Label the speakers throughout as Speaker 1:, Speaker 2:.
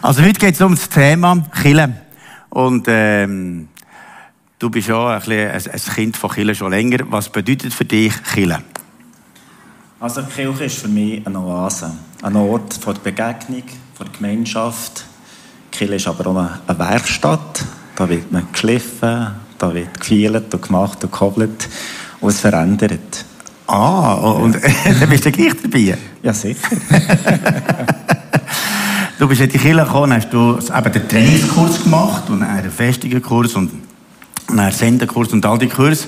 Speaker 1: Also heute geht es um das Thema Chille. Und ähm, du bist ja ein, bisschen ein, ein Kind von Chille schon länger. Was bedeutet für dich Chille?
Speaker 2: Also die Kirche ist für mich eine Oase. Ein Ort von der Begegnung, von der Gemeinschaft. Die Kirche ist aber auch eine Werkstatt. Da wird man geschliffen, da wird gefeilt und gemacht und gehobelt. Und es verändert.
Speaker 1: Ah, und ja. dann bist du gleich dabei?
Speaker 2: Ja, sicher.
Speaker 1: Du bist in die Kirche gekommen, hast du eben den Trainingskurs gemacht und einen festigen Kurs und einen Sendenkurs und all die Kurse.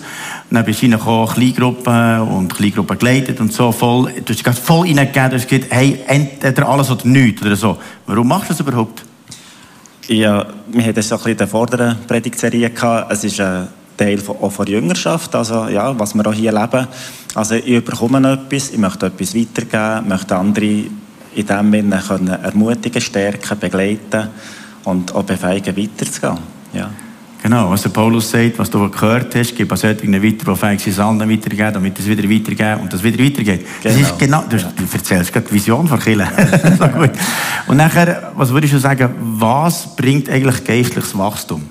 Speaker 1: Und dann bist du reingekommen, Kleingruppen und Kleingruppen geleitet und so voll. Du hast dich voll reingegeben, du hast gesagt, hey, entweder alles oder nichts oder so. Warum machst du das überhaupt?
Speaker 2: Ja, wir hatten so ein bisschen in der vorderen Predigtserie. Es ist ein Teil von, auch von Jüngerschaft, also ja, was wir auch hier leben. Also ich bekomme etwas, ich möchte etwas weitergeben, möchte andere in dem Sinne können ermutigen, stärken, begleiten und auch befähigen, weiterzugehen. Ja.
Speaker 1: Genau, was der Paulus sagt, was du gehört hast, gib an solchen weiter, die fähig sind, anderen weitergeben, damit es wieder weitergeben und das wieder weitergeht. Genau. Das ist genau, du, du erzählst gerade die Vision von Kirche. so gut. Und nachher, was würdest du sagen, was bringt eigentlich geistliches Wachstum?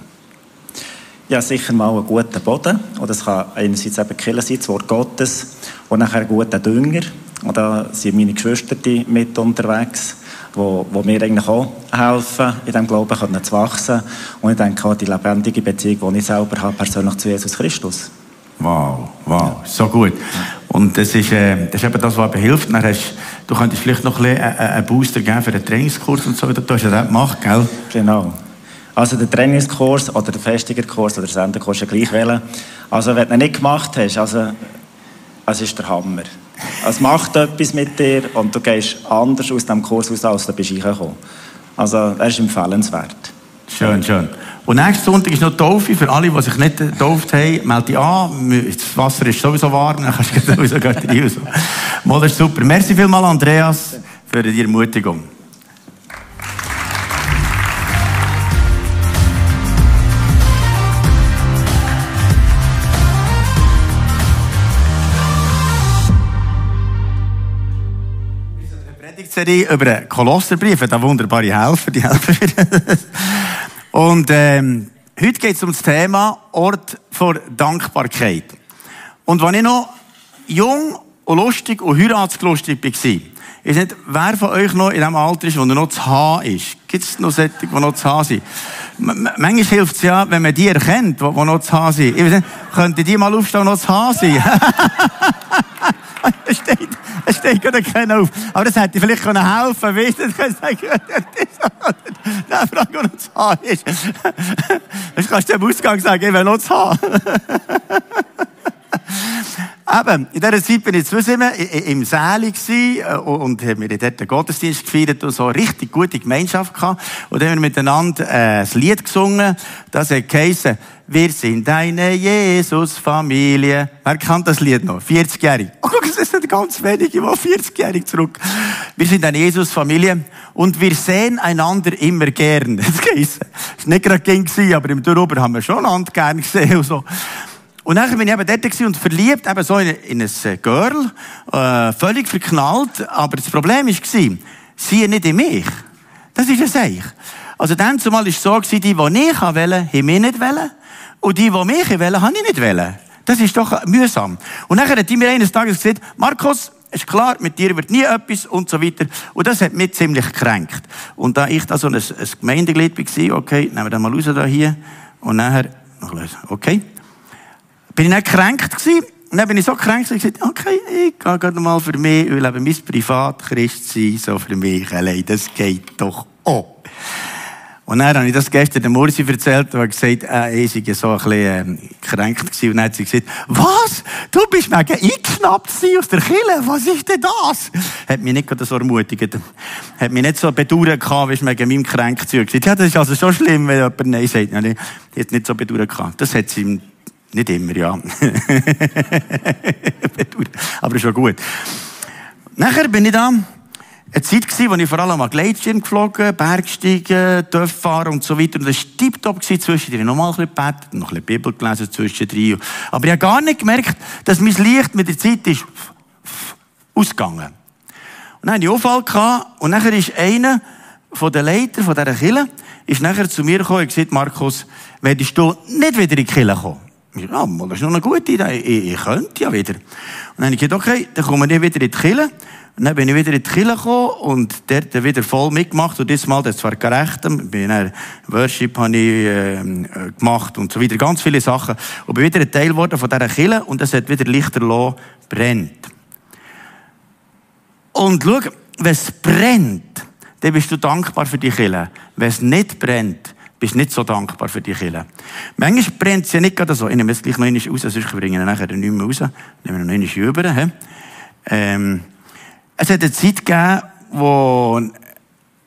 Speaker 2: Ja, sicher mal einen guten Boden. Und das kann einerseits eben Kirche sein, das Wort Gottes, und nachher einen guten Dünger, und da sind meine Geschwister mit unterwegs, wo, wo mir eigentlich auch helfen, in diesem Glauben können zu wachsen. Und ich denke auch die lebendige Beziehung, die ich selber habe, persönlich zu Jesus Christus.
Speaker 1: Wow, wow, ja. so gut. Und das ist, äh, das ist eben das, was eben hilft. Dann hast, du könntest vielleicht noch ein bisschen äh, einen Booster geben für den Trainingskurs und so. Du hast ja das gemacht, gell?
Speaker 2: Genau. Also der Trainingskurs oder der Festigungskurs oder der Senderkurs ist gleich wählen. Also wenn du ihn nicht gemacht hast, also, es ist der Hammer. Es macht etwas mit dir und du gehst anders aus dem Kurs aus, als du bist reingekommen. Also, er ist empfehlenswert.
Speaker 1: Schön, schön. Und nächsten Sonntag ist noch Taufe. Für alle, die sich nicht getauft haben, melde dich an. Das Wasser ist sowieso warm, dann kannst du sowieso rein. Mal, das ist super. Merci vielmals, Andreas, für die Ermutigung. Predigtserie über den Kolosserbrief, da wunderbare Helfer, die helfen mir. Und ähm, heute geht es um das Thema Ort vor Dankbarkeit. Und wenn ich noch jung und lustig und heiratslustig war, weiß nicht, wer von euch noch in dem Alter ist, wo noch zu H ist. Gibt es noch solche, die noch zu H sind? Manchmal hilft es ja, wenn man die erkennt, die noch zu H sind. Ich weiß nicht, könnte die mal aufstehen und noch zu H sein? es steht, es steht gerade keiner auf. Aber das hätte vielleicht können helfen können. Weißt du, das der Frage, der noch zu haben ist. Das kannst du am Ausgang sagen, ich will noch zu haben. Eben, in dieser Zeit bin ich zu immer im Säle äh, und haben mir dort den Gottesdienst gefeiert und so eine richtig gute Gemeinschaft gehabt. Und dann haben wir miteinander äh, ein Lied gesungen. Das geheissen, wir sind eine Jesus-Familie. Wer kennt das Lied noch? 40-jährig. Oh, guck, es sind ganz wenige, die 40-jährig zurück. Wir sind eine Jesus-Familie und wir sehen einander immer gern. Das war nicht gerade gern, aber im Darüber haben wir schon einander gern gesehen und so. Und dann bin ich eben dort und verliebt, eben so in, in ein Girl, äh, völlig verknallt. Aber das Problem war, sie nicht in mich. Das ist es eigentlich. Also dann zumal war es so, die, die ich wollte, haben mich nicht wollen. Und die, die mich wollen, habe ich nicht wollen. Das ist doch mühsam. Und dann hat die mir eines Tages gesagt, Markus, ist klar, mit dir wird nie etwas und so weiter. Und das hat mich ziemlich gekränkt. Und da ich da so ein, ein Gemeindeglied war, okay, nehmen wir den mal raus da hier. Und nachher, okay, bin ich nicht gekränkt gewesen. Und dann bin ich so gekränkt, dass ich gesagt okay, ich gehe gerade mal für mich, weil eben mein Privatchristsein so für mich allein, das geht doch auch. Und dann habe ich das gestern der Mursi erzählt und habe gesagt, äh, ich sei so ein bisschen ähm, gekränkt gewesen. Und dann hat sie gesagt, was? Du bist mega eingeschnappt aus der Kille? Was ist denn das? Hat mich nicht so ermutigt. Hat mich nicht so bedauert gehabt, wie ich wegen meinem Kränkzeug gesagt Ja, das ist also so schlimm, wenn jemand Nein sagt. Ja, die hat nicht so bedauert gehabt. Das hat sie nicht immer, ja. Aber schon gut. Nachher bin ich da eine Zeit gewesen, wo ich vor allem an Gleitschirm geflogen, Bergsteigen, Töpffahren und so weiter. Und das war tiptop zwischendrin. Nochmal ein bisschen gebetet, noch ein bisschen Bibel gelesen zwischendrin. Aber ich habe gar nicht gemerkt, dass mein Licht mit der Zeit ist ausgegangen. Und dann hatte ich Unfall gehabt, und nachher ist einer von den Leiter von dieser Kille ist nachher zu mir gekommen und gesagt, Markus, willst du nicht wieder in die Kille kommen? Ich, ja, das ist noch eine gute Idee. Ich, ich könnte ja wieder. Und dann habe ich gesagt, okay, dann kommen wir wieder in die Kille. Und dann bin ich wieder in die Kirche gekommen und dort wieder voll mitgemacht. Und diesmal, das war gerecht, bin dann Worship habe ich, äh, gemacht und so weiter. Ganz viele Sachen. Und bin wieder ein Teil geworden von dieser Kirche und es hat wieder Lichterloh brennt. Und schau, wenn es brennt, dann bist du dankbar für die Kirche. Wenn es nicht brennt, bist du nicht so dankbar für die Kirche. Manchmal brennt es ja nicht gerade so. Ich nehme jetzt gleich noch einmal raus, sonst bringen wir nachher nicht mehr raus. Nehmen wir noch einmal rüber. He? Ähm, es hat eine Zeit gegeben, wo,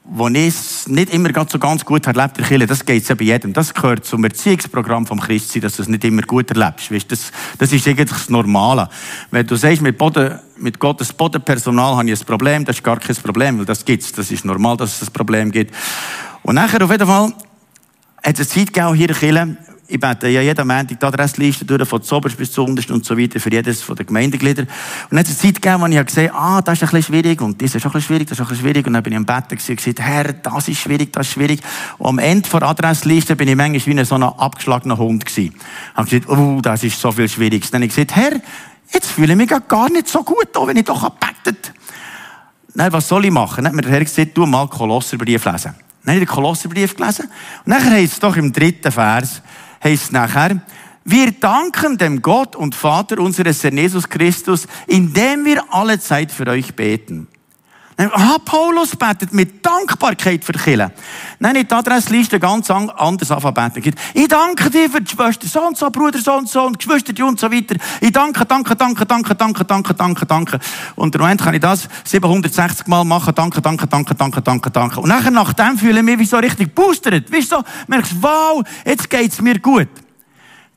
Speaker 1: wo ich es nicht immer ganz so ganz gut erlebt der Das geht ja bei jedem. Das gehört zum Erziehungsprogramm vom Christsein, dass du es nicht immer gut erlebst. Weißt, das, das ist eigentlich das Normale. Wenn du sagst, mit, Boden, mit Gottes Bodenpersonal habe ich ein Problem, das ist gar kein Problem, weil das gibt's. Das ist normal, dass es ein Problem gibt. Und nachher auf jeden Fall hat es eine Zeit gegeben, hier in Kirche, ich bete ja jeden Montag die Adressliste durch, von Zoberst bis zu Unterst und so weiter, für jedes von den Gemeindegliedern. Und dann hat es eine Zeit gegeben, wo ich gesehen habe, ah, das ist ein bisschen schwierig und das ist auch ein bisschen schwierig, das ist auch ein bisschen schwierig. Und dann bin ich im Bett und gesagt, Herr, das ist schwierig, das ist schwierig. Und am Ende der Adressliste bin ich manchmal wie so ein abgeschlagener Hund gewesen. Ich habe gesagt, oh, das ist so viel schwierig. Dann habe ich gesagt, Herr, jetzt fühle ich mich gar nicht so gut, wenn ich doch gebetet Nein, was soll ich machen? Dann hat mir der Herr gesagt, du mal Kolosserbrief lesen. Dann habe ich den Kolosserbrief gelesen. Und nachher heißt es doch im dritten Vers, heißt nachher, wir danken dem Gott und Vater unseres Herrn Jesus Christus, indem wir alle Zeit für euch beten. Ah, Paulus betet mit Dankbarkeit für die Kirche. Nein, nicht die Adressliste ganz anders anfangen Ich danke dir für die Schwester, so und so, Bruder, so und so, und Geschwister und so weiter. Ich danke, danke, danke, danke, danke, danke, danke, danke. Und im Moment kann ich das 760 Mal machen. Danke, danke, danke, danke, danke, danke. Und nachher, nach dem fühle ich mich wie so richtig boostert. Weißt du, so, merkst, wow, jetzt geht's mir gut.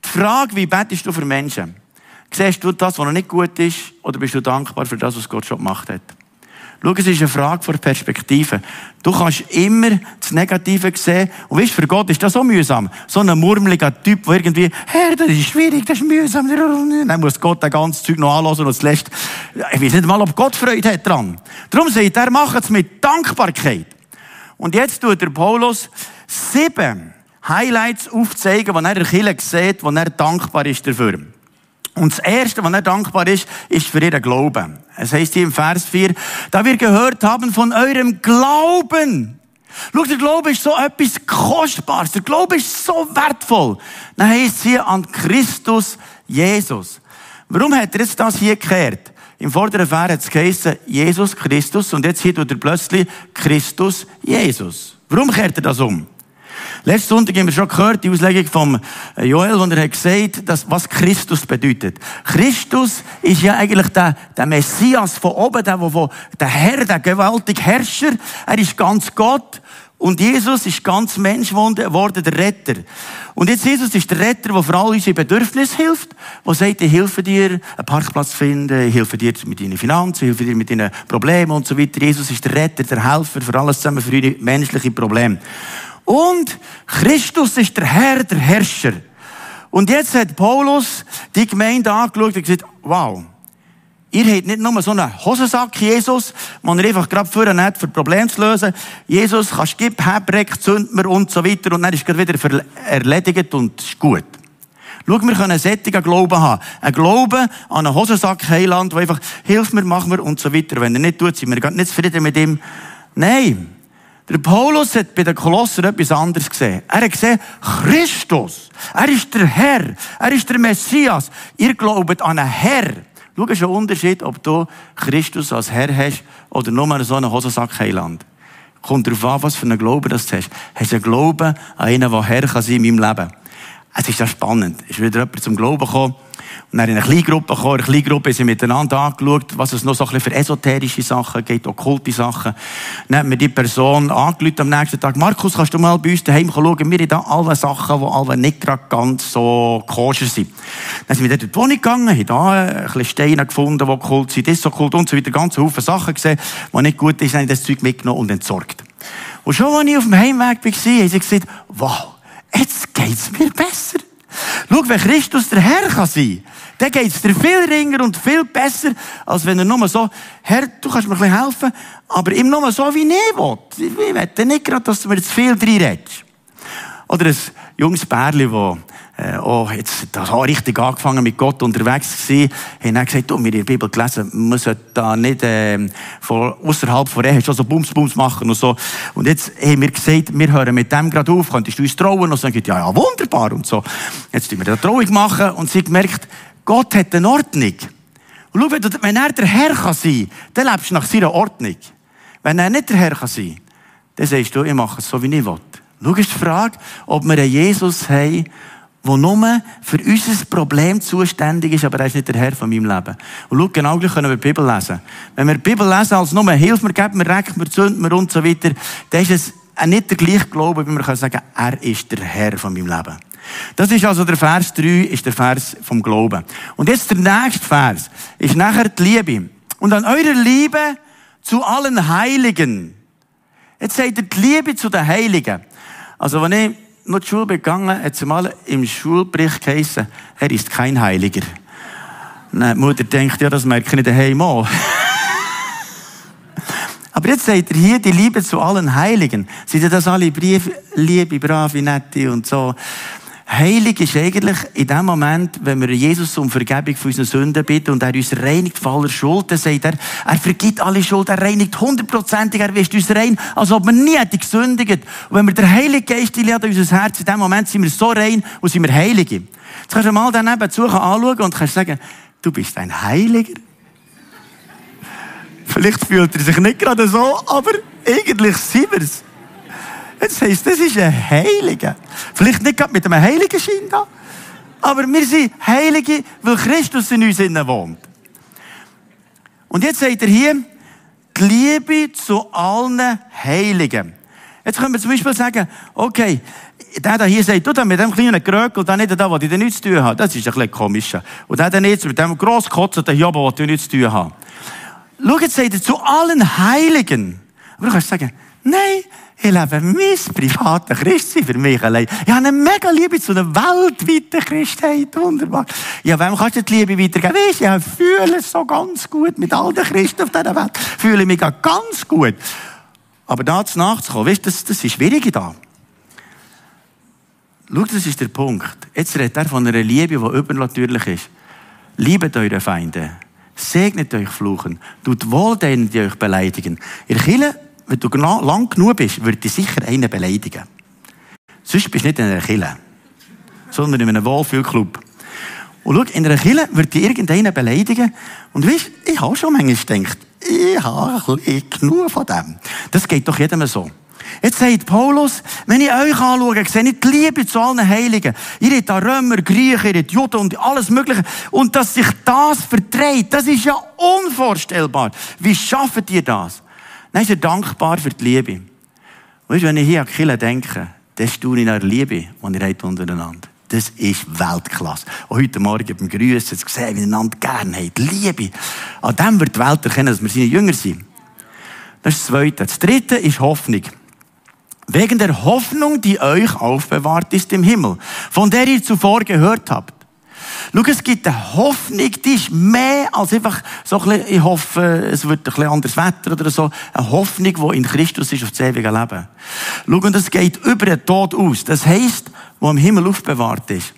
Speaker 1: Die Frage, wie betest du für Menschen? Siehst du das, was noch nicht gut ist, oder bist du dankbar für das, was Gott schon gemacht hat? Schau, es ist eine Frage von Perspektive. Du kannst immer das Negative sehen. Und weißt, für Gott ist das so mühsam. So ein murmeliger Typ, der irgendwie, Herr, das ist schwierig, das ist mühsam. Dann muss Gott das ganze Zeug noch anlassen und zuletzt, ich weiß nicht mal, ob Gott Freude hat dran. Darum sagt er, macht es mit Dankbarkeit. Und jetzt tut der Paulus sieben Highlights aufzeigen, die er der Kirche sieht, wo er dankbar ist dafür. Und das Erste, was er dankbar ist, ist für ihren Glauben. Es heißt hier im Vers 4, da wir gehört haben von eurem Glauben. Schau, der Glaube ist so etwas Kostbares. Der Glaube ist so wertvoll. Dann heißt es hier an Christus Jesus. Warum hat er jetzt das hier gekehrt? Im vorderen Vers hat es geheißen, Jesus Christus, und jetzt hier tut er plötzlich Christus Jesus. Warum kehrt er das um? Letzten Sonntag haben wir schon gehört, die Auslegung vom Joel, wo er hat gesagt, dass, was Christus bedeutet. Christus ist ja eigentlich der, der Messias von oben, der, der, der Herr, der gewaltige Herrscher. Er ist ganz Gott. Und Jesus ist ganz Mensch geworden, der Retter. Und jetzt Jesus ist der Retter, der vor allem unsere Bedürfnisse hilft, der sagt, ich helfe dir, einen Parkplatz zu finden, ich helfe dir mit deinen Finanzen, ich helfe dir mit deinen Problemen und so weiter. Jesus ist der Retter, der Helfer für alles zusammen, für unsere menschlichen Probleme. Und Christus ist der Herr, der Herrscher. Und jetzt hat Paulus die Gemeinde angeschaut und gesagt, wow, ihr habt nicht nur so einen Hosensack, Jesus, man ihr einfach gerade vorher nicht für Probleme zu lösen. Jesus, kannst gib, Hebreck, zünd mir und so weiter und dann ist es wieder erledigt und ist gut. Schau, wir können einen sättigen Glauben haben. Ein Glauben an einen Hosensack Heiland, der einfach, hilf mir, mach mir und so weiter. Wenn er nicht tut, sind wir nicht zufrieden mit ihm. Nein. Der Paulus hat bei den Kolosser etwas anderes gesehen. Er hat gesehen, Christus. Er ist der Herr. Er ist der Messias. Ihr glaubt an einen Herr. Schau, es ist ein Unterschied, ob du Christus als Herr hast oder nur so einen Hosensack Heiland. Kommt darauf an, was für einen Glauben das du hast. Hast du einen Glauben an einen, der Herr kann sein in meinem Leben? Es ist ja spannend. Ist wieder jemand zum Glauben gekommen. Und dann in eine Kleingruppe gekommen. In einer Kleingruppe sind miteinander angeschaut, was es noch so ein bisschen für esoterische Sachen gibt, okkulte Sachen. Dann hat mir die Person angeschaut am nächsten Tag. Markus, kannst du mal bei uns daheim schauen? Wir haben da alle Sachen, die alle nicht gerade ganz so koscher sind. Dann sind wir dort in die Wohnung gegangen, haben da ein bisschen Steine gefunden, die okkult sind, das so kult und so weiter. Ganz Haufen Sachen gesehen, die nicht gut sind, haben das Zeug mitgenommen und entsorgt. Und schon, als ich auf dem Heimweg war, haben sie gesagt, wow, jetzt geht's mir besser. Schau, wenn Christus der Herr kann sein dann geht's dir viel ringer und viel besser, als wenn er nur so, Herr, du kannst mir ein bisschen helfen, aber ihm nur so, wie ich will. Ich will nicht gerade, dass du mir zu viel reinredest. Oder ein junges Pärchen, das äh, oh, jetzt, das hat richtig angefangen mit Gott unterwegs gewesen, haben dann gesagt, du, wir in der Bibel gelesen, man sollte da nicht, äh, von, außerhalb von Ehe schon so Bums, Bums machen und so. Und jetzt haben wir gesagt, wir hören mit dem gerade auf, könntest du uns trauen? Und so, dann ja, ja, wunderbar und so. Jetzt tun wir eine Trauung machen und sie gemerkt, Gott hat eine Ordnung. Und schau, wenn er der Herr kann sein, dann lebst du nach seiner Ordnung. Wenn er nicht der Herr kann sein, dann sagst du, ich mache es so, wie ich will. Schau, ist die Frage, ob wir einen Jesus haben, der nur für unser Problem zuständig ist, aber er ist nicht der Herr von meinem Leben. Und schau, genau gleich können wir die Bibel lesen. Wenn wir die Bibel lesen als nur Hilf mir, geben mir, reckt mir, zündet mir und so weiter, dann ist es nicht der gleiche Glaube, wie wir können sagen, er ist der Herr von meinem Leben. Das ist also der Vers 3, ist der Vers vom Glauben. Und jetzt der nächste Vers ist nachher die Liebe. Und an eurer Liebe zu allen Heiligen. Jetzt sagt er die Liebe zu den Heiligen. Also, wenn ich noch die Schule begangen, hat es mal im Schulbericht geheißen, er ist kein Heiliger. die Mutter denkt, ja, das merke ich daheim auch. Aber jetzt sagt er hier die Liebe zu allen Heiligen. Sind das alle Briefe, liebe, brave, nette und so? Heilig ist eigentlich in dem Moment, wenn wir Jesus um Vergebung für unsere Sünden bitten und er uns reinigt von aller Schuld, dann sagt er, er vergibt alle Schuld, er reinigt hundertprozentig, er wischt uns rein, als ob wir nie hätten gesündigt. Und wenn wir den Heiligen Geist in unser Herz, in dem Moment sind wir so rein und sind wir Heilige. Jetzt kannst du mal daneben zu anschauen und kannst sagen, du bist ein Heiliger. Vielleicht fühlt er sich nicht gerade so, aber eigentlich sind wir es. Jetzt heisst, das ist ein Heiliger. Vielleicht nicht gerade mit einem heiligen Schein da, aber wir sind Heilige, weil Christus in uns innen wohnt. Und jetzt sagt er hier, die Liebe zu allen Heiligen. Jetzt können wir zum Beispiel sagen, okay, der da hier sagt, du da mit dem kleinen Grökel, da nicht da, was ich nichts zu tun habe. Das ist ein bisschen komisch. Und der da nicht mit dem grosskotzen, da hier oben, was ich nichts zu tun habe. Schau, jetzt sagt er zu allen Heiligen. Aber du kannst sagen, nein, ich lebe mein privates Christsein für mich allein. Ich habe eine mega Liebe zu einer weltweiten Christheit. Wunderbar. Ja, wem kannst du die Liebe weitergeben? Weißt, ich fühle es so ganz gut mit all den Christen auf dieser Welt. Fühle ich mich ganz gut. Aber da zu nachzukommen, weißt, das, das ist schwierig da. Schau, das ist der Punkt. Jetzt redet er von einer Liebe, die übernatürlich ist. Liebet eure Feinde. Segnet euch Fluchen. Tut wohl denen, die euch beleidigen. Ihr Kirche wenn du lang genug bist, würde dich sicher einen beleidigen. Sonst bist du nicht in einer Kille, sondern in einem Wohlfühlclub. Und schau, in einer Kille würde dich irgendeinen beleidigen. Und weißt, ich habe schon manchmal gedacht, ich habe genug von dem. Das geht doch jedem so. Jetzt sagt Paulus, wenn ich euch anschaue, sehe ich die Liebe zu allen Heiligen. Ihr habt da Römer, Griechen, ihr habt Juden und alles Mögliche. Und dass sich das vertreibt, das ist ja unvorstellbar. Wie schafft ihr das? Dann ist er dankbar für die Liebe. Weißt du, wenn ich hier an Kille denke, dann staune ich nach der Liebe, die ihr habt untereinander. Das ist Weltklasse. Und heute Morgen beim Grüßen zu sehen, wie ihr einander gerne habt. Liebe. An dem wird die Welt erkennen, dass wir seine Jünger sind. Das ist das Zweite. Das Dritte ist Hoffnung. Wegen der Hoffnung, die euch aufbewahrt ist im Himmel, von der ihr zuvor gehört habt. Schau, es gibt eine Hoffnung, die ist mehr als einfach so ein bisschen, ich hoffe, es wird ein bisschen anderes Wetter oder so. Eine Hoffnung, die in Christus ist auf das ewige Leben. Schau, und es geht über den Tod aus. Das heisst, wo im Himmel aufbewahrt ist.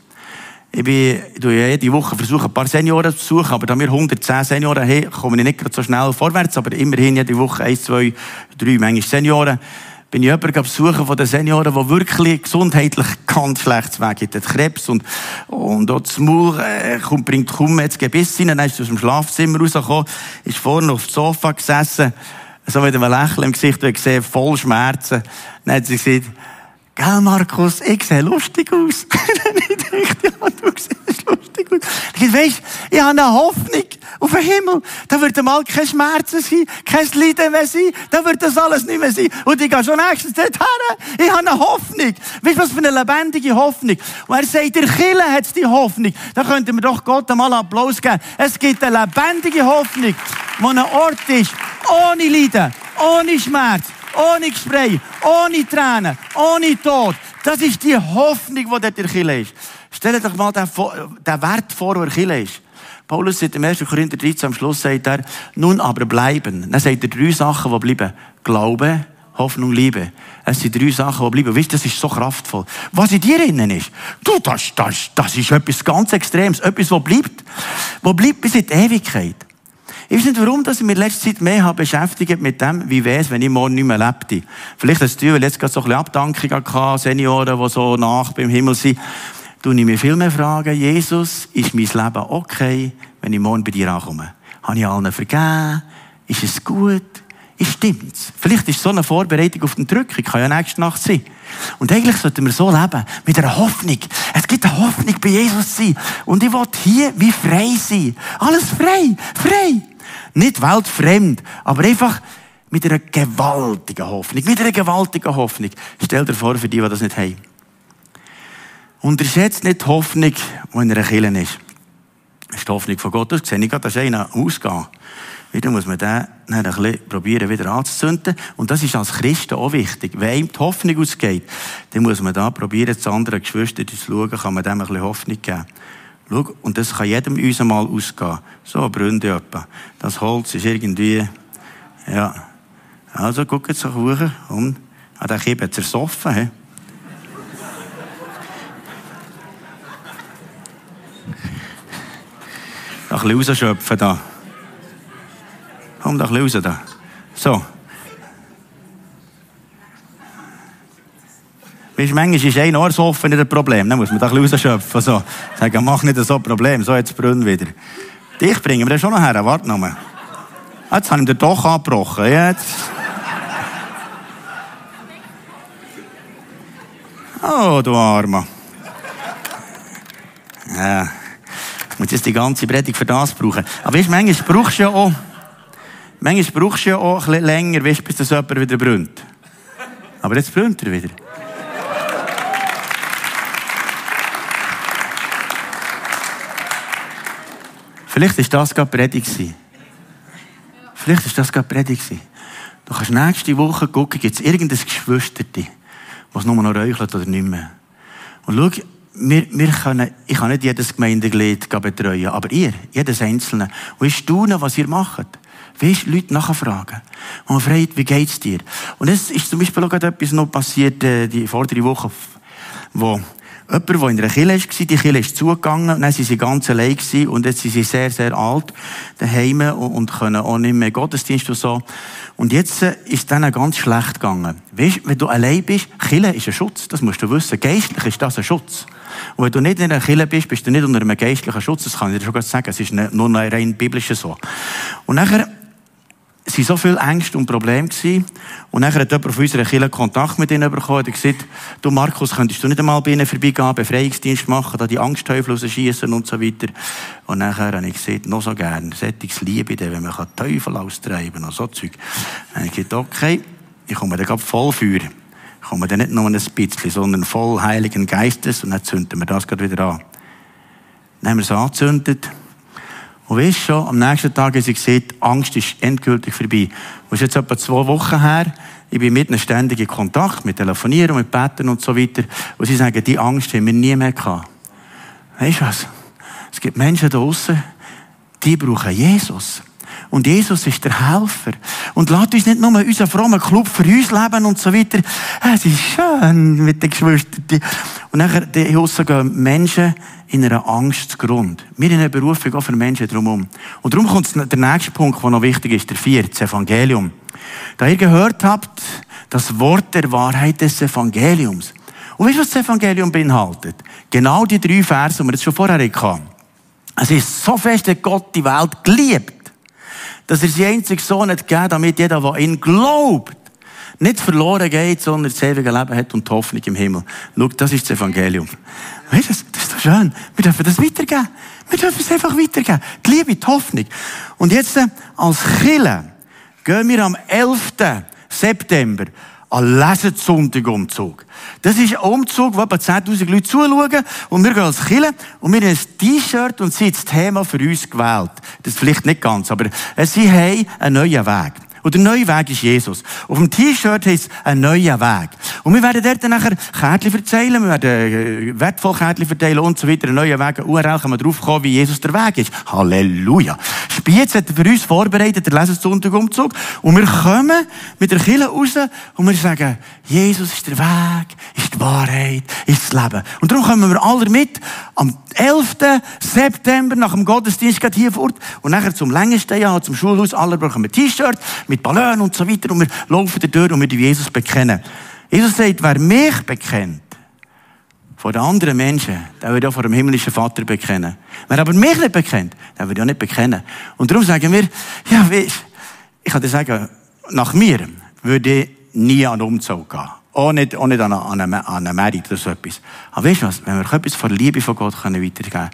Speaker 1: Ich bin, ich ja jede Woche versuche, ein paar Senioren zu besuchen, aber da wir 110 Senioren haben, komme ich nicht gerade so schnell vorwärts, aber immerhin jede Woche eins, zwei, drei, manchmal Senioren bin ich jemanden besuchen von den Senioren, der wirklich gesundheitlich ganz schlecht Weg hat. Krebs und, und auch das Maul äh, kommt, bringt kaum jetzt Gebiss rein. Dann ist aus dem Schlafzimmer rausgekommen, ist vorne auf dem Sofa gesessen, so mit einem Lächeln im Gesicht und gesehen, voll Schmerzen. Dann hat sie gesagt, Gell, Markus, ich sehe lustig aus. ich dachte, ja, du siehst lustig aus. Ich weißt, ich habe eine Hoffnung auf den Himmel. Da wird mal kein Schmerzen sein, kein Leiden mehr sein, da wird das alles nicht mehr sein. Und ich gehe schon nächstes dort. Ich habe eine Hoffnung. Weißt du, was für eine lebendige Hoffnung? Und er sagt, der Kille hat die Hoffnung. Da könnte man doch Gott einmal Applaus geben. Es gibt eine lebendige Hoffnung, wo ein Ort ist, ohne Leiden, ohne Schmerz, ohne Gespräch, ohne Tränen, ohne Tod. Das ist die Hoffnung, die dort in der Kirche ist. Stellt euch mal den, den Wert vor, der Kirche ist. Paulus sagt im 1. Korinther 13 am Schluss sagt er, nun aber bleiben. Dann sagt er drei Sachen, die bleiben. Glaube, Hoffnung, Liebe. Es sind drei Sachen, die bleiben. Weißt, das ist so kraftvoll. Was in dir innen ist, du, das, das, das ist etwas ganz Extremes. Etwas, was bleibt. Was bleibt bis in die Ewigkeit. Ich weiß nicht, warum dass ich mich in letzter Zeit mehr habe beschäftigt mit dem, wie wäre es, wenn ich morgen nicht mehr lebte. Vielleicht hast du, weil jetzt gerade so ein bisschen Abdankung hatte, Senioren, die so nach beim Himmel sind, du ich mir viel mehr fragen, Jesus, ist mein Leben okay, wenn ich morgen bei dir ankomme? Habe ich allen vergeben? Ist es gut? Stimmt's? Vielleicht ist so eine Vorbereitung auf den Drückung, kann ja nächste Nacht sein. Und eigentlich sollten wir so leben, mit einer Hoffnung. Es gibt eine Hoffnung bei Jesus sein. Und ich will hier wie frei sein. Alles frei, frei. Nicht weltfremd, aber einfach mit einer gewaltigen Hoffnung. Mit einer gewaltigen Hoffnung. Stell dir vor, für die, die das nicht haben. Unterschätzt nicht die Hoffnung, die in einer Kirche ist. Das ist die Hoffnung von Gott. Das sehe ich gerade, das ist einer ausgehen. Wieder muss man den dann ein bisschen probieren, wieder anzuzünden. Und das ist als Christen auch wichtig. Wenn ihm die Hoffnung ausgeht, dann muss man da probieren, das andere Geschwister zu schauen, kann man dem ein bisschen Hoffnung geben. Schau, und das kann jedem uns einmal ausgehen. So, Bründe etwa. Das Holz ist irgendwie, ja. Also, guck jetzt hoch und hat den Kippen zersoffen, he? Ein bisschen rausschöpfen da. Komm ein bisschen raus da. So. Weißt, manchmal ist ein Ohr so offen nicht ein Problem. Dann muss man da ein bisschen rausschöpfen. So. Sagen, mach nicht so ein Problem. So, jetzt Brunnen wieder. Dich bringen wir dann schon noch her. Warte noch mal. Jetzt habe ich den doch abgebrochen. Jetzt. Oh, du Armer. Ja. Ich muss jetzt die ganze Predigt für das brauchen. Aber weißt, manchmal brauchst du ja auch, manchmal brauchst du ja auch ein bisschen länger, weißt, bis das jemand wieder brünnt. Aber jetzt brünnt er wieder. Vielleicht ist das gerade Predigt Vielleicht ist das gerade Predigt Du kannst nächste Woche gucken, gibt es irgendein Geschwisterte, was nur noch räuchelt oder nicht mehr. Und schau, wir, wir können, ich kann nicht jedes Gemeindeglied betreuen, aber ihr, jedes Einzelne. Und ich staune, was ihr macht. Weißt, Leute nachfragen. Und man fragt, wie geht's dir? Und es ist zum Beispiel auch gerade etwas noch passiert, äh, die vordere Woche, wo jemand, der in einer Kirche war, die Kirche ist zugegangen, und dann sind sie ganz allein gewesen, und jetzt sind sie sehr, sehr alt, daheim, und können auch nicht mehr Gottesdienst und so. Und jetzt äh, ist denen ganz schlecht gegangen. Weißt, wenn du allein bist, Kirche ist ein Schutz, das musst du wissen. Geistlich ist das ein Schutz. Und wenn du nicht in einer Kirche bist, bist du nicht unter einem geistlichen Schutz. Das kann ich dir schon sagen. Es ist nur noch rein biblischer so. Und nachher, es waren so viele Ängste und Probleme gewesen. Und nachher hat jemand von unserer Kirche Kontakt mit ihnen bekommen und gesagt, du Markus, könntest du nicht einmal bei ihnen vorbeigehen, Befreiungsdienst machen, da die Angsttäufel rausschießen und so weiter. Und nachher habe ich gesagt, noch so gern, sättiges Liebe, wenn man Teufel austreiben und so Zeug. Dann habe ich gesagt, okay, ich komme da voll für kommen wir nicht nur ein bisschen, sondern voll Heiligen Geistes und dann zünden wir das gerade wieder an. Dann haben wir es angezündet. Und weißt schon, am nächsten Tag haben sie gesagt, Angst ist endgültig vorbei. Das ist jetzt etwa zwei Wochen her. Ich bin mit ihnen ständig in Kontakt, mit Telefonieren, mit Betten und so weiter. Und sie sagen, die Angst haben wir nie mehr gehabt. Weißt du was? Es gibt Menschen da draussen, die brauchen Jesus. Und Jesus ist der Helfer. Und lasst uns nicht nur unseren frommen Club für uns leben und so weiter. Es ist schön mit den Geschwistern. Und nachher, die Hussen gehen Menschen in einer Angst zugrund. Wir in einer Berufung auch für Menschen drumherum. Und darum kommt der nächste Punkt, der noch wichtig ist, der vierte, das Evangelium. Da ihr gehört habt, das Wort der Wahrheit des Evangeliums. Und weißt du, was das Evangelium beinhaltet? Genau die drei Verse, die wir jetzt schon vorher hatten. Es ist so fest, dass Gott die Welt geliebt dass er seinen einzigen Sohn hat gegeben, damit jeder, der ihn glaubt, nicht verloren geht, sondern das ewige Leben hat und die Hoffnung im Himmel. Schau, das ist das Evangelium. Weißt du, das ist doch schön. Wir dürfen das weitergeben. Wir dürfen es einfach weitergeben. Die Liebe, die Hoffnung. Und jetzt, äh, als Chille, gehen wir am 11. September an Lesensonntagumzug. Das ist ein Umzug, wo etwa 10.000 Leute zuschauen. Und wir gehen als Kille und wir haben ein T-Shirt und sie haben das Thema für uns gewählt. Das vielleicht nicht ganz, aber sie haben einen neuen Weg. Und der neue Weg ist Jesus. Auf dem T-Shirt heißt es ein neuer Weg. Und wir werden dort dann nachher Kärtchen erzählen, wir werden äh, wertvolle Kärtchen verteilen und so weiter. Ein neuer Weg, eine URL, kann man drauf kommen, wie Jesus der Weg ist. Halleluja. Spiez hat für uns vorbereitet, der Lesensonntagumzug. Und wir kommen mit der Kille raus und wir sagen, Jesus ist der Weg, ist die Wahrheit, ist das Leben. Und darum kommen wir alle mit am 11. September nach dem Gottesdienst hier fort und nachher zum längsten Jahr, zum Schulhaus, alle brauchen ein T-Shirt mit Ballon und so weiter und wir laufen da durch und wir Jesus bekennen. Jesus sagt, wer mich bekennt, vor den anderen Menschen, der wird auch vor dem himmlischen Vater bekennen. Wer aber mich nicht bekennt, der wird auch nicht bekennen. Und darum sagen wir, ja, weißt, ich kann dir sagen, nach mir würde ich nie an Umzug gehen. Auch nicht, auch nicht an an eine Merit oder so etwas. Aber weißt du was? Wenn wir etwas von Liebe von Gott können weitergeben können.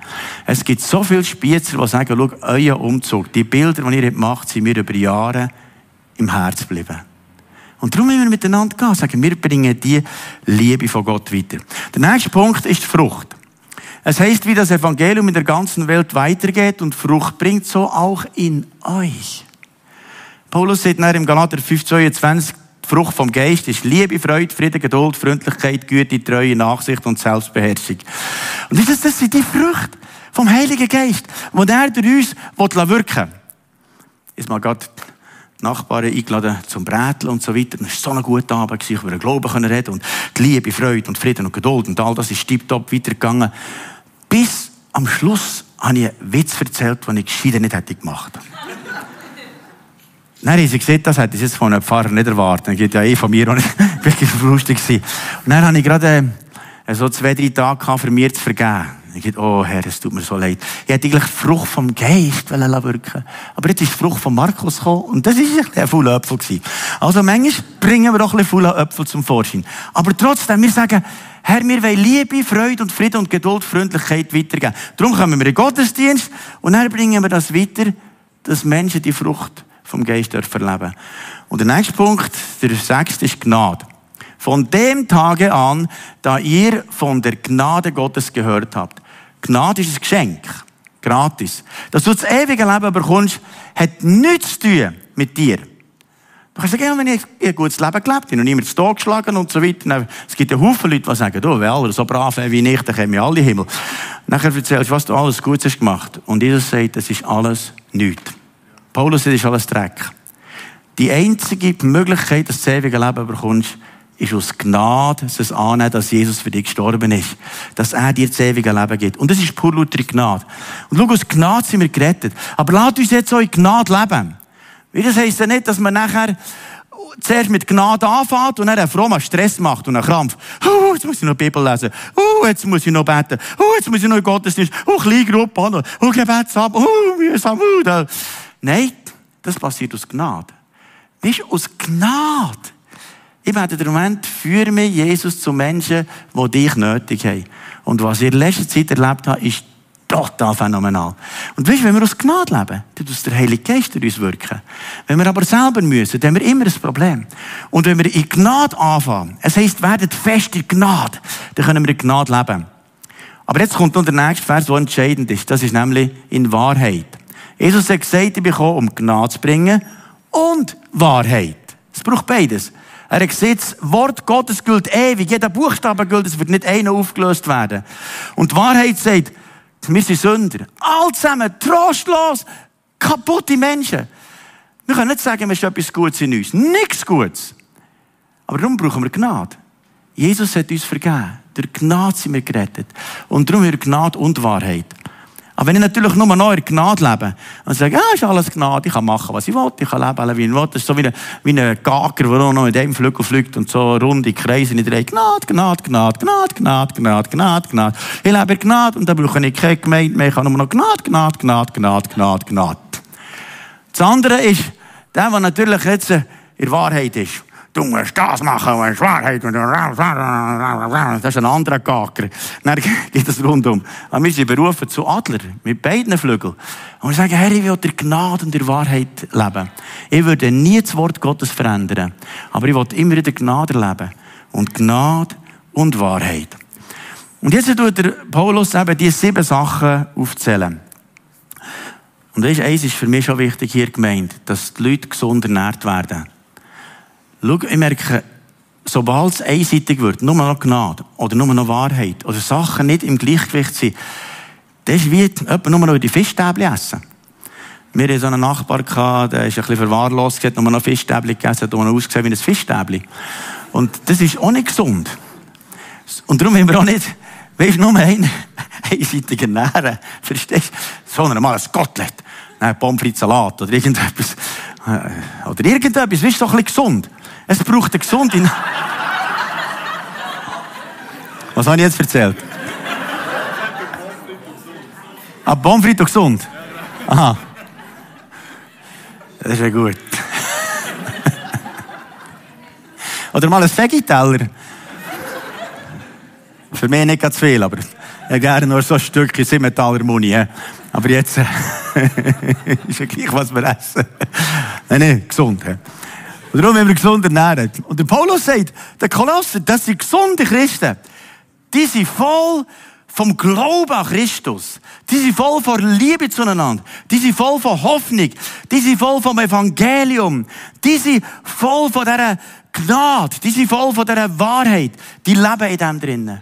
Speaker 1: Es gibt so viele Spiezer, die sagen, schau, euer Umzug, die Bilder, die ihr macht, sind mir über Jahre im Herz geblieben. Und darum müssen wir miteinander gehen, sagen, wir bringen die Liebe von Gott weiter. Der nächste Punkt ist die Frucht. Es heißt, wie das Evangelium in der ganzen Welt weitergeht und Frucht bringt, so auch in euch. Paulus sagt nachher im Galater 5,22, die Frucht vom Geist ist Liebe, Freude, Frieden, Geduld, Freundlichkeit, Güte, Treue, Nachsicht und Selbstbeherrschung. Und das, das sind die Früchte vom Heiligen Geist, die er durch uns wirken will. Ist mal die Nachbarn eingeladen zum Bräteln und so weiter. Es war so ein guter Abend, ich über den Glauben reden und die Liebe, Freude und Frieden und Geduld und all das ist tiptop weitergegangen. Bis am Schluss habe ich einen Witz erzählt, den ich gescheiter nicht hätte gemacht. Dann sie gesehen, das hätte ich jetzt von einem Pfarrer nicht erwartet. Dann geht ja eh von mir und wirklich lustig gewesen. Und dann habe ich gerade äh, so zwei, drei Tage für mir zu vergeben. Ich dachte, oh Herr, es tut mir so leid. Ich hätte eigentlich die Frucht vom Geist wirken Aber jetzt ist die Frucht von Markus gekommen und das ist ein fauler Apfel gewesen. Also manchmal bringen wir doch ein bisschen faule Äpfel zum Vorschein. Aber trotzdem, wir sagen, Herr, wir wollen Liebe, Freude und Frieden und Geduld, Freundlichkeit weitergeben. Darum kommen wir in den Gottesdienst und dann bringen wir das weiter, dass Menschen die Frucht vom Geist erleben. Und der nächste Punkt, der sechste, ist Gnade. Von dem Tage an, da ihr von der Gnade Gottes gehört habt. Gnade ist ein Geschenk. Gratis. Dass du das ewige Leben bekommst, hat nichts zu tun mit dir. Du kannst sagen, wenn ich ein gutes Leben gelebt habe und niemand zu Tod geschlagen und so weiter. Es gibt ja Haufen Leute, die sagen, du, wenn alle so brav wie ich, dann kommen wir alle in den Himmel. Nachher erzählst du, was du alles Gutes hast gemacht. Und Jesus sagt, das ist alles nichts. Paulus, das ist alles Dreck. Die einzige Möglichkeit, dass du das ewige Leben bekommst, ist aus Gnade, es annehmen, dass Jesus für dich gestorben ist. Dass er dir das ewige Leben gibt. Und das ist pur lauter Gnade. Und schau, aus Gnade sind wir gerettet. Aber lasst uns jetzt so in Gnade leben. Wie das heisst ja nicht, dass man nachher zuerst mit Gnade anfängt und dann einen frommen Stress macht und einen Krampf. Oh, jetzt muss ich noch die Bibel lesen. Oh, jetzt muss ich noch beten. Oh, jetzt muss ich noch in Gottesdienst. Oh, Kleingruppe. Oh, Gebetsab. Oh, mühsam. Oh, da. Nein, das passiert aus Gnade. Du, aus Gnade. Ich werde den Moment, führe mich Jesus zu Menschen, die dich nötig haben. Und was ich in letzter Zeit erlebt habe, ist total phänomenal. Und weißt, du, wenn wir aus Gnade leben, dann muss der Heilige Geist durch uns wirken. Wenn wir aber selber müssen, dann haben wir immer ein Problem. Und wenn wir in Gnade anfangen, es heisst, werdet fest in Gnade, dann können wir in Gnade leben. Aber jetzt kommt noch der nächste Vers, der entscheidend ist. Das ist nämlich in Wahrheit. Jesus hat gesagt, ich bin gekommen, um Gnade zu bringen und Wahrheit. Es braucht beides. Er hat gesagt, das Wort Gottes gilt ewig. Jeder Buchstabe gilt, es wird nicht einer aufgelöst werden. Und die Wahrheit sagt, wir sind Sünder. All zusammen, trostlos, kaputte Menschen. Wir können nicht sagen, wir haben etwas Gutes in uns. Nichts Gutes. Aber darum brauchen wir Gnade. Jesus hat uns vergeben. Durch Gnade sind wir gerettet. Und darum haben wir Gnade und Wahrheit. Aber wenn ich natürlich nur noch in Gnade lebe und sage, ja, ist alles Gnade, ich kann machen, was ich will, ich kann leben, wie ich will, das ist so wie ein, wie ein Gager, der noch mit dem Flügel fliegt und so runde Kreise in drei Gnade, Gnade, Gnade, Gnade, Gnade, Gnade, Gnade, Gnade. Ich lebe in Gnade und dann brauche ich keine Gemeinde mehr, ich kann nur noch Gnade, Gnade, Gnade, Gnade, Gnade, Gnade. Das andere ist, der, der natürlich jetzt in Wahrheit ist du musst das machen, du musst Wahrheit. Das ist ein anderer Gacker. Dann geht es rundum. Aber wir sind berufen zu Adler, mit beiden Flügeln. Und wir sagen, Herr, ich will der Gnade und der Wahrheit leben. Ich würde nie das Wort Gottes verändern. Aber ich will immer in der Gnade leben. Und Gnade und Wahrheit. Und jetzt tut der Paulus eben diese sieben Sachen aufzählen. Und weißt, eins ist für mich schon wichtig hier gemeint, dass die Leute gesund ernährt werden. Schau, ich merke, sobald es einseitig wird, nur noch Gnade oder nur noch Wahrheit oder Sachen nicht im Gleichgewicht sind, das ist wie jemand nur noch die Fischstäbchen essen. Wir hatten so einen Nachbar, der ist ein bisschen verwahrlost, hat nur noch Fischstäbchen gegessen, hat noch ausgesehen wie ein Fischstäbchen. Und das ist auch nicht gesund. Und darum haben wir auch nicht, weißt du, nur einen einseitig ernähren. Verstehst du? Sondern mal ein Kotelett, ein Pommes frites Salat oder irgendetwas. Äh, oder irgendetwas, weißt du, doch ein gesund. Es braucht eine gesunde... Was habe ich jetzt erzählt? Ah, Pommes frites gesund? Aha. Das ist ja gut. Oder mal ein Veggie-Teller. Für mich nicht ganz viel, aber ich gerne nur so ein Stückchen Simmentaler Muni. Aber jetzt ist ja gleich, was wir essen. Nein, nein, gesund. Und darum müssen wir gesund ernähren. Und der Paulus sagt, der Kolosser, das sind gesunde Christen. Die sind voll vom Glauben an Christus. Die sind voll von Liebe zueinander. Die sind voll von Hoffnung. Die sind voll vom Evangelium. Die sind voll von dieser Gnade. Die sind voll von dieser Wahrheit. Die leben in dem drinnen.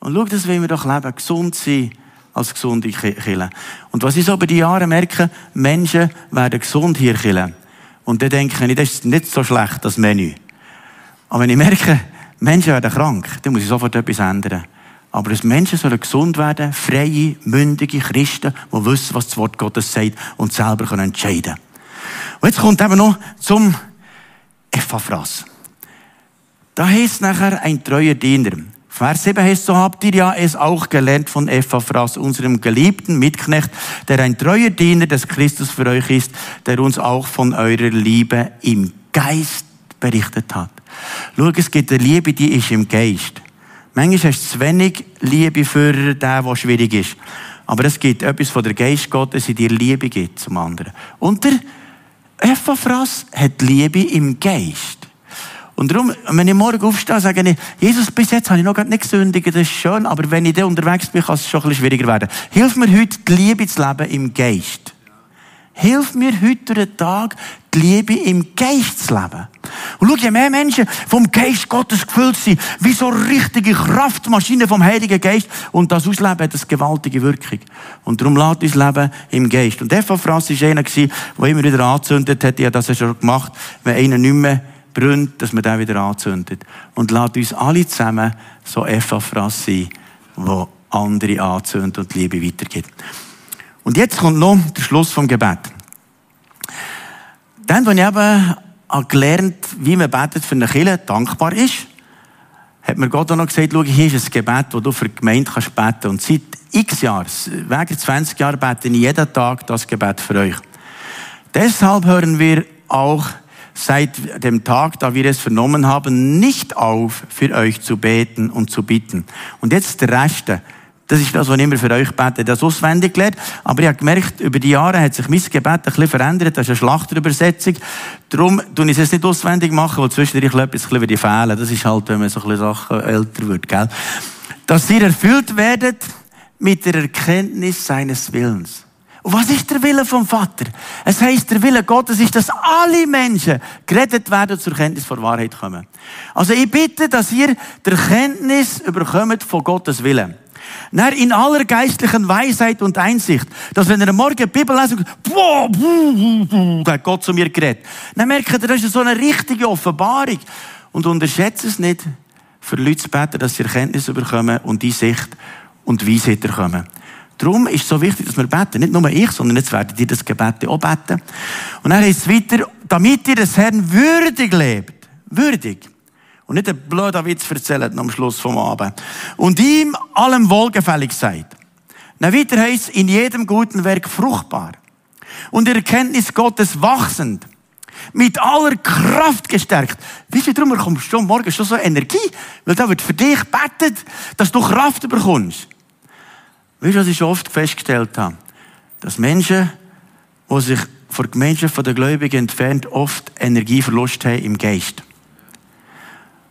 Speaker 1: Und schau, das wollen wir doch leben. Gesund sein als gesunde Kille. Und was ich so über die Jahre merke, Menschen werden gesund hier killen. Und dann denke ich, das ist nicht so schlecht, das Menü. Aber wenn ich merke, Menschen werden krank, dann muss ich sofort etwas ändern. Aber dass Menschen sollen gesund werden, freie, mündige Christen, die wissen, was das Wort Gottes sagt und selber können entscheiden. Und jetzt kommt eben noch zum Epaphras. Da heißt nachher ein treuer Diener. Vers 7 heißt, so habt ihr ja es auch gelernt von Epaphras, unserem geliebten Mitknecht, der ein treuer Diener des Christus für euch ist, der uns auch von eurer Liebe im Geist berichtet hat. Schau, es gibt eine Liebe, die ist im Geist. Manchmal hast du zu wenig Liebe für den, der schwierig ist. Aber es gibt etwas von der Geist Gottes, in dir Liebe gibt zum anderen. Und der Epaphras hat Liebe im Geist. Und darum, wenn ich morgen aufstehe, sage ich, Jesus, bis jetzt habe ich noch nicht gesündigt, das ist schön, aber wenn ich da unterwegs bin, kann es schon ein bisschen schwieriger werden. Hilf mir heute, die Liebe zu leben im Geist. Hilf mir heute den Tag, die Liebe im Geist zu leben. Und schau, je mehr Menschen vom Geist Gottes gefüllt sind, wie so richtige Kraftmaschinen vom Heiligen Geist, und das ausleben hat eine gewaltige Wirkung. Und darum lässt uns leben im Geist. Und Epaphras war einer, der immer wieder angezündet hat, ja, das er schon gemacht, wenn einer nicht mehr brennt, dass man den wieder anzündet. Und lasst uns alle zusammen so Epaphras sein, wo andere anzündet und Liebe weitergibt. Und jetzt kommt noch der Schluss vom Gebet. Dann, wenn ich eben gelernt wie man betet für eine Kirche dankbar ist, hat mir Gott auch noch gesagt, schau, hier ist ein Gebet, das du für die Gemeinde kannst beten. Und seit x Jahren, wegen 20 Jahren, bete ich jeden Tag das Gebet für euch. Deshalb hören wir auch seit dem Tag, da wir es vernommen haben, nicht auf, für euch zu beten und zu bitten. Und jetzt der Rest. Das ist das, was ich immer für euch bete, das auswendig gelernt. Aber ich habe gemerkt, über die Jahre hat sich mein Gebet ein bisschen verändert. Das ist eine Schlachterübersetzung. Darum tue ich es nicht auswendig machen, weil zwischendurch etwas ein bisschen fehlen. Das ist halt, wenn man so ein bisschen Sachen älter wird, gell? Dass ihr erfüllt werdet mit der Erkenntnis seines Willens. Und was ist der Wille vom Vater? Es heißt, der Wille Gottes ist, dass alle Menschen gerettet werden und zur Kenntnis von Wahrheit kommen. Also ich bitte, dass ihr der Kenntnis überkommt von Gottes Willen. Dann in aller geistlichen Weisheit und Einsicht, dass wenn ihr Morgen die Bibel lest, boah, da hat Gott zu mir geredet. Dann merkt ihr, das ist so eine richtige Offenbarung. Und unterschätzt es nicht, für Leute zu beten, dass sie Erkenntnis bekommen und die Sicht und Weisheit bekommen. Darum ist es so wichtig, dass wir beten. Nicht nur ich, sondern jetzt werdet ihr das Gebet auch beten. Und dann heißt es weiter, damit ihr des Herrn würdig lebt. Würdig. Und nicht ein blöder Witz erzählen am Schluss vom Abend. Und ihm allem wohlgefällig seid. Dann weiter heißt in jedem guten Werk fruchtbar. Und in Erkenntnis Gottes wachsend. Mit aller Kraft gestärkt. Wie viel drum kommst du morgen schon so Energie? Weil da wird für dich betet, dass du Kraft bekommst. Weißt du, was ich oft festgestellt habe? Dass Menschen, die sich von der Gemeinschaft der Gläubigen entfernt, oft Energieverlust haben im Geist.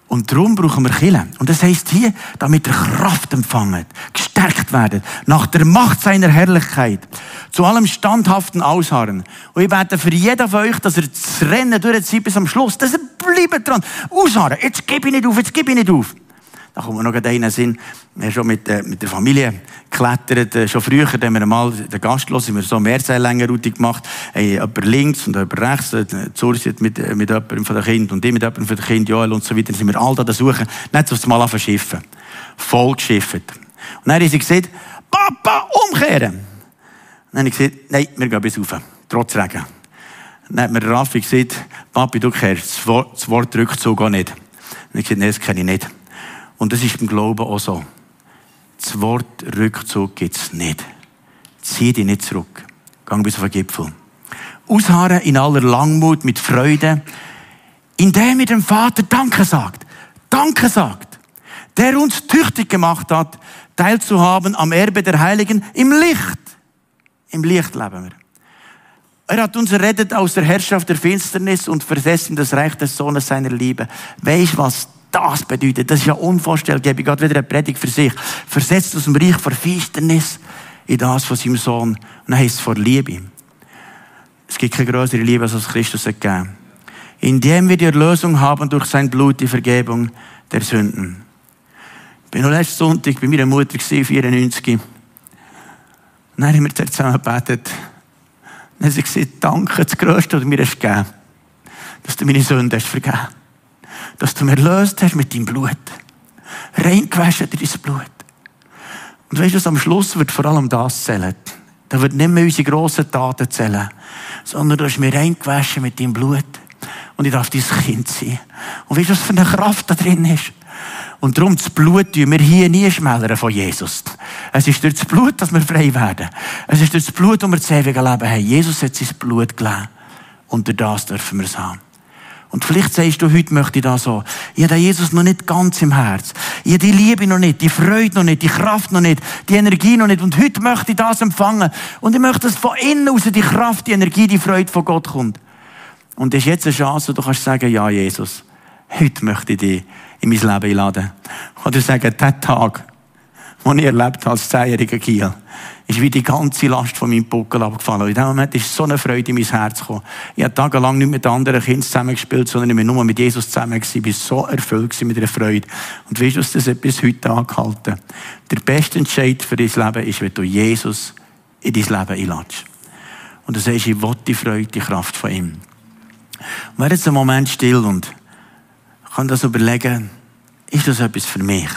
Speaker 1: Und darum brauchen wir Killen. Und das heisst hier, damit ihr Kraft empfangen, gestärkt werdet. Nach der Macht seiner Herrlichkeit. Zu allem standhaften Ausharren. Und ich bete für jeden von euch, dass er das Rennen durchzieht bis am Schluss. Dass er bleibt dran. Ausharren. Jetzt gebe ich nicht auf, jetzt gebe ich nicht auf. Da kommt mir noch einen Sinn. Wir haben schon mit, äh, mit der Familie geklettert. Äh, schon früher haben wir mal den Gast los, haben wir so Mehrseillängenroute gemacht. Hey, jemand links und jemand rechts. Äh, Zursit mit, äh, mit jemandem von den Kind und ich mit jemandem von den Kind, Joel und so weiter. Dann sind wir all da suchen. Nicht so mal verschiffen. Voll geschifft. Und dann haben sie gesagt, Papa, umkehren. Dann habe ich gesagt, nein, wir gehen bis rauf. Trotz Regen. Dann hat mir Raffi gesagt, Papi, du kehrst das Wort, Rückzug auch nicht. Habe ich gesagt, nein, das kenne ich nicht. Und das ist beim Glauben auch so. Das Wort Rückzug gibt es nicht. Zieh dich nicht zurück. Gang bis auf den Gipfel. Ausharren in aller Langmut, mit Freude, indem ihr dem Vater Danke sagt. Danke sagt. Der uns tüchtig gemacht hat, teilzuhaben am Erbe der Heiligen im Licht. Im Licht leben wir. Er hat uns errettet aus der Herrschaft der Finsternis und versetzt in das Reich des Sohnes seiner Liebe. Weißt was das bedeutet? Das ist ja unvorstellbar. Ich gerade wieder eine Predigt für sich. Versetzt aus dem Reich vor Finsternis in das von seinem Sohn. Und dann heisst es vor Liebe. Es gibt keine größere Liebe, als Christus hat gegeben. Indem wir die Erlösung haben durch sein Blut, die Vergebung der Sünden. Ich bin noch letzten Sonntag bei meiner Mutter, 94. Und dann haben wir zusammen gebetet. Dann hat sie gesagt, danke, das Größte, was du mir hast gegeben dass du meine Sünden hast vergeben dass du mir erlöst hast mit deinem Blut. Reingewaschen durch dein Blut. Und weißt du, am Schluss wird vor allem das zählen. Da wird nicht mehr unsere grossen Taten zählen, sondern du hast mir reingewaschen mit deinem Blut. Und ich darf dein Kind sein. Und weißt du, was für eine Kraft da drin ist? Und darum das Blut tun wir hier nie schmälern von Jesus. Es ist durch das Blut, dass wir frei werden. Es ist durch das Blut, dass wir das ewige Leben haben. Jesus hat sein Blut gelegt. Und durch das dürfen wir es haben. Und vielleicht sagst du, heute möchte ich da so. Ich habe Jesus noch nicht ganz im Herz. Ich habe die Liebe noch nicht, die Freude noch nicht, die Kraft noch nicht, die Energie noch nicht. Und heute möchte ich das empfangen. Und ich möchte, dass von innen aus die Kraft, die Energie, die Freude von Gott kommt. Und das ist jetzt eine Chance, du kannst sagen, ja, Jesus, heute möchte ich dich in mein Leben einladen. Oder sagen, der Tag, den ich erlebt als zehnjähriger Kiel, ist wie die ganze Last von meinem Buckel abgefallen. In dem Moment ist so eine Freude in mein Herz gekommen. Ich habe tagelang nicht mit anderen Kindern zusammengespielt, sondern ich nur mit Jesus zusammen. Ich war so erfüllt mit einer Freude. Und weißt du, was das bis heute angehalten Der beste Entscheid für dein Leben ist, wenn du Jesus in dein Leben einladest. Und du sagst, ich will die Freude, die Kraft von ihm. Und jetzt einen Moment still und kann das überlegen, ist das etwas für mich?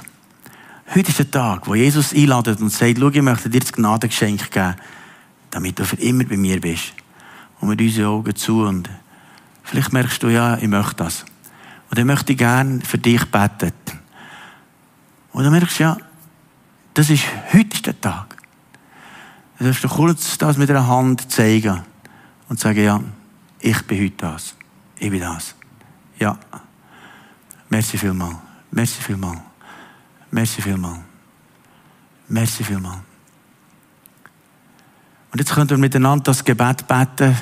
Speaker 1: Heute ist der Tag, wo Jesus einladet und sagt, schau, ich möchte dir das Gnadengeschenk geben, damit du für immer bei mir bist. Und mit unseren Augen zu und vielleicht merkst du, ja, ich möchte das. Und dann möchte ich gerne für dich beten. Und dann merkst du, ja, das ist, heute ist der Tag. Dann darfst du kurz das mit einer Hand zeigen und sagen, ja, ich bin heute das. Ich bin das. Ja. Merci vielmal. Merci vielmal. Merci vielmal. Merci vielmal. Und jetzt könnt ihr miteinander das Gebet beten,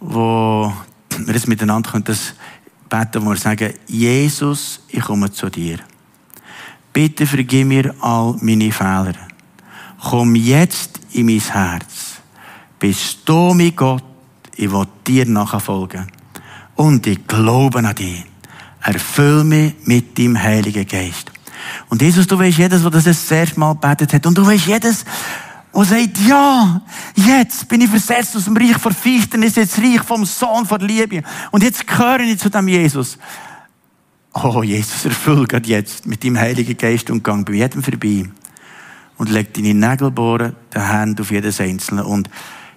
Speaker 1: wo wir jetzt miteinander können das beten, wo wir sagen, Jesus, ich komme zu dir. Bitte vergib mir all meine Fehler. Komm jetzt in mein Herz. Bist du mein Gott, ich will dir nachfolgen. Und ich glaube an dich. Erfüll mich mit deinem Heiligen Geist. Und Jesus, du weißt jedes, der das das erste Mal gebetet hat. Und du weißt jedes, der sagt, ja, jetzt bin ich versetzt aus dem Reich vor Finsternis, jetzt Reich vom Sohn vor Liebe. Und jetzt gehöre ich zu dem Jesus. Oh, Jesus, erfüll gerade jetzt mit deinem Heiligen Geist und gang bei jedem vorbei. Und leg deine Nägelbohren, die Hände auf jedes Einzelne. Und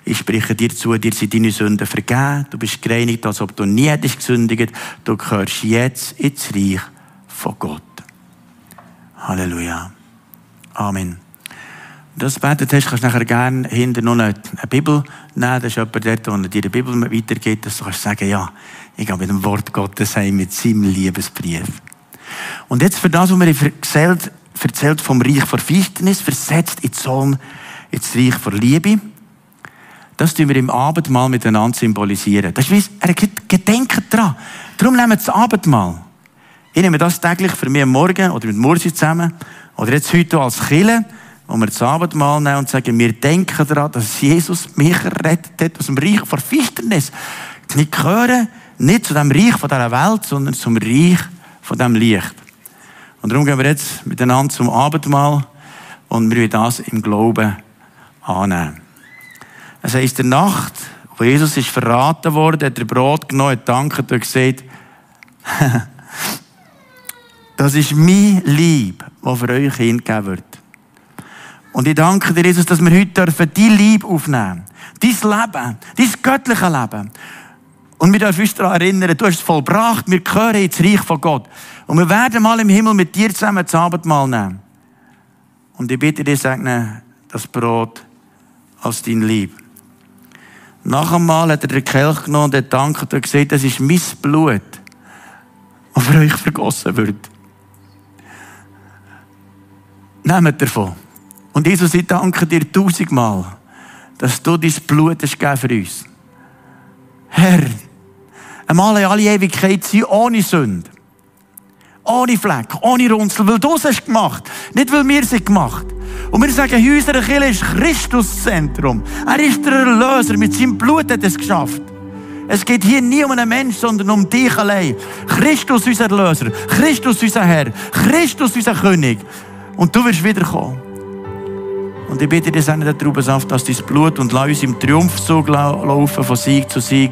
Speaker 1: ich spreche dir zu, dir sind deine Sünden vergeben. Du bist gereinigt, als ob du nie hättest gesündigt. Du gehörst jetzt ins Reich von Gott. Halleluja. Amen. Das betet hast, kannst du nachher gerne hinter noch eine Bibel nehmen. Das ist jemand dort, der dir die Bibel weitergibt, dass du kannst sagen, ja, ich gehe mit dem Wort Gottes heim, mit seinem Liebesbrief. Und jetzt für das, was wir erzählt, erzählt vom Reich vor Finsternis, versetzt in Sohn, ins Reich vor Liebe. Das tun wir im Abendmahl miteinander symbolisieren. Das ist wie, er gedenkt dran. Darum nehmen wir das Abendmahl. Ich nehme das täglich für mich am Morgen oder mit Mursi zusammen oder jetzt heute als Kille, wo wir das Abendmahl nehmen und sagen, wir denken daran, dass Jesus mich errettet hat aus dem Reich vor Finsternis. Nicht gehören, nicht zu dem Reich von dieser Welt, sondern zum Reich von dem Licht. Und darum gehen wir jetzt miteinander zum Abendmahl und wir wollen das im Glauben annehmen. Es heisst, der Nacht, wo Jesus ist verraten wurde, hat er Brot genommen, hat dankt und gesagt, das ist mein Lieb, das für euch hingegeben wird. Und ich danke dir, Jesus, dass wir heute dürfen dein Lieb aufnehmen Dein Leben, dein göttliche Leben. Und wir dürfen uns daran erinnern, du hast es vollbracht, wir gehören ins Reich von Gott. Und wir werden mal im Himmel mit dir zusammen das Abendmahl nehmen. Und ich bitte dich, segne das Brot als dein Lieb. Nach einmal hat er den Kelch genommen und hat dankt und gesagt, das ist mein Blut, das für euch vergossen wird. Nehmt davon. Und Jesus, ich danke dir tausendmal, dass du dein Blut hast für uns. Herr, einmal in alle Ewigkeit sein ohne Sünde. Ohne Fleck, ohne Runzel, weil du es hast gemacht. Nicht, weil wir es gemacht Und wir sagen, in Kirche ist Christus das Zentrum. Er ist der Erlöser. Mit seinem Blut hat er es geschafft. Es geht hier nie um einen Menschen, sondern um dich allein. Christus, unser Erlöser. Christus, unser Herr. Christus, unser König. Und du wirst wiederkommen. Und ich bitte dir, Sende der Traubensaft, dass dein Blut und lass uns im Triumphzug laufen, von Sieg zu Sieg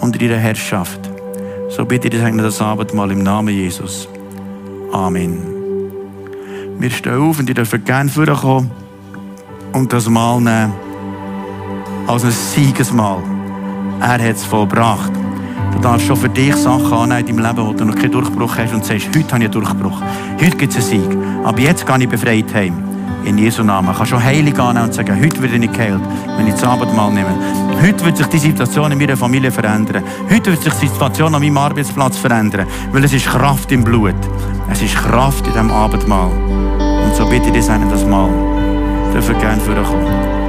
Speaker 1: unter ihrer Herrschaft. So bitte ich dir, das Abendmahl im Namen Jesus. Amen. Wir stehen auf und ihr dürft gerne vorkommen und das Mal nehmen als ein Siegesmahl. Er hat es vollbracht. Du darfst schon für dich Sachen annehmen in deinem Leben, wo du noch keinen Durchbruch hast und sagst, heute habe ich einen Durchbruch. Heute gibt es einen Sieg. Aber jetzt gehe ich befreit heim. In Jesu Namen. Ich kann schon heilig annehmen und sagen, heute werde ich geheilt, wenn ich das Abendmahl nehme. Heute wird sich die Situation in meiner Familie verändern. Heute wird sich die Situation an meinem Arbeitsplatz verändern. Weil es ist Kraft im Blut. Es ist Kraft in diesem Abendmahl. Und so bitte ich dich, das Mal. Dürfen gerne vorkommen.